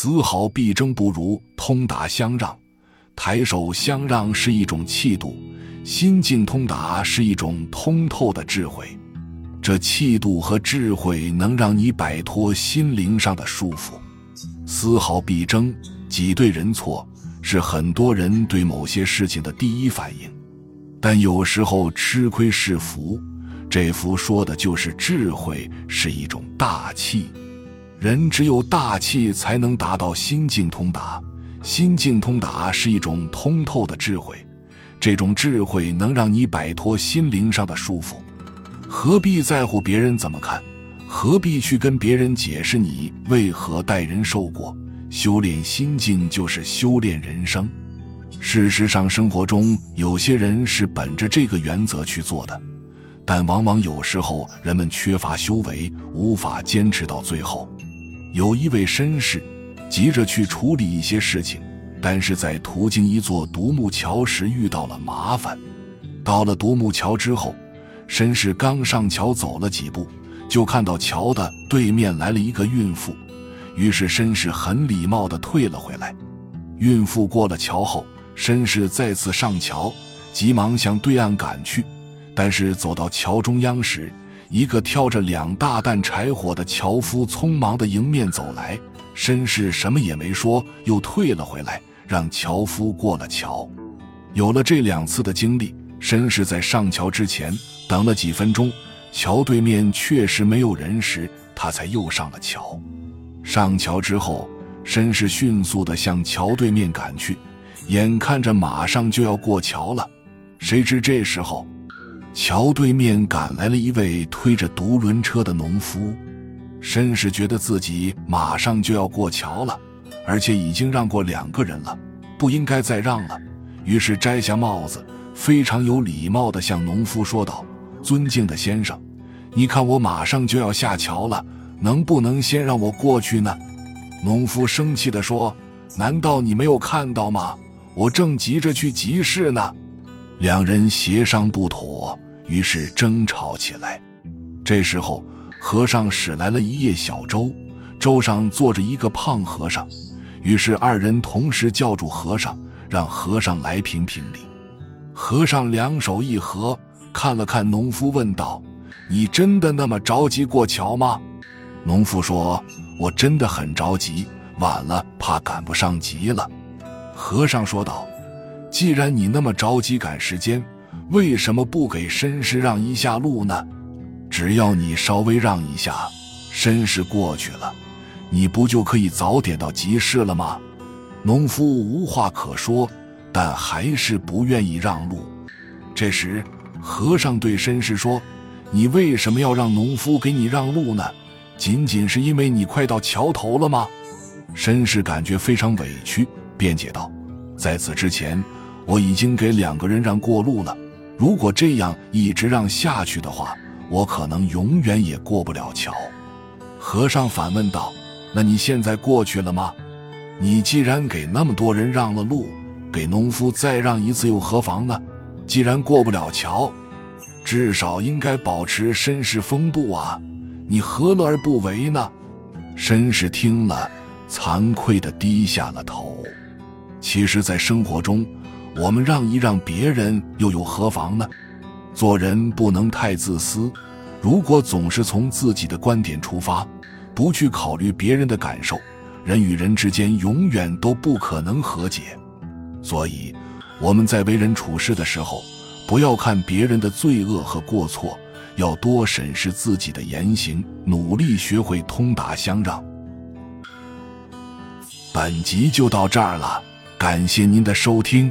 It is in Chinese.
丝毫必争不如通达相让。抬手相让是一种气度，心境通达是一种通透的智慧。这气度和智慧能让你摆脱心灵上的束缚。丝毫必争，挤兑人错，是很多人对某些事情的第一反应。但有时候吃亏是福，这福说的就是智慧是一种大气。人只有大气，才能达到心境通达。心境通达是一种通透的智慧，这种智慧能让你摆脱心灵上的束缚。何必在乎别人怎么看？何必去跟别人解释你为何待人受过？修炼心境就是修炼人生。事实上，生活中有些人是本着这个原则去做的，但往往有时候人们缺乏修为，无法坚持到最后。有一位绅士，急着去处理一些事情，但是在途经一座独木桥时遇到了麻烦。到了独木桥之后，绅士刚上桥走了几步，就看到桥的对面来了一个孕妇，于是绅士很礼貌地退了回来。孕妇过了桥后，绅士再次上桥，急忙向对岸赶去，但是走到桥中央时，一个挑着两大担柴火的樵夫匆忙地迎面走来，绅士什么也没说，又退了回来，让樵夫过了桥。有了这两次的经历，绅士在上桥之前等了几分钟，桥对面确实没有人时，他才又上了桥。上桥之后，绅士迅速地向桥对面赶去，眼看着马上就要过桥了，谁知这时候。桥对面赶来了一位推着独轮车的农夫，绅士觉得自己马上就要过桥了，而且已经让过两个人了，不应该再让了。于是摘下帽子，非常有礼貌地向农夫说道：“尊敬的先生，你看我马上就要下桥了，能不能先让我过去呢？”农夫生气地说：“难道你没有看到吗？我正急着去集市呢。”两人协商不妥。于是争吵起来。这时候，和尚使来了一叶小舟，舟上坐着一个胖和尚。于是二人同时叫住和尚，让和尚来评评理。和尚两手一合，看了看农夫，问道：“你真的那么着急过桥吗？”农夫说：“我真的很着急，晚了怕赶不上集了。”和尚说道：“既然你那么着急赶时间。”为什么不给绅士让一下路呢？只要你稍微让一下，绅士过去了，你不就可以早点到集市了吗？农夫无话可说，但还是不愿意让路。这时，和尚对绅士说：“你为什么要让农夫给你让路呢？仅仅是因为你快到桥头了吗？”绅士感觉非常委屈，辩解道：“在此之前，我已经给两个人让过路了。”如果这样一直让下去的话，我可能永远也过不了桥。和尚反问道：“那你现在过去了吗？你既然给那么多人让了路，给农夫再让一次又何妨呢？既然过不了桥，至少应该保持绅士风度啊！你何乐而不为呢？”绅士听了，惭愧地低下了头。其实，在生活中，我们让一让别人又有何妨呢？做人不能太自私，如果总是从自己的观点出发，不去考虑别人的感受，人与人之间永远都不可能和解。所以，我们在为人处事的时候，不要看别人的罪恶和过错，要多审视自己的言行，努力学会通达相让。本集就到这儿了，感谢您的收听。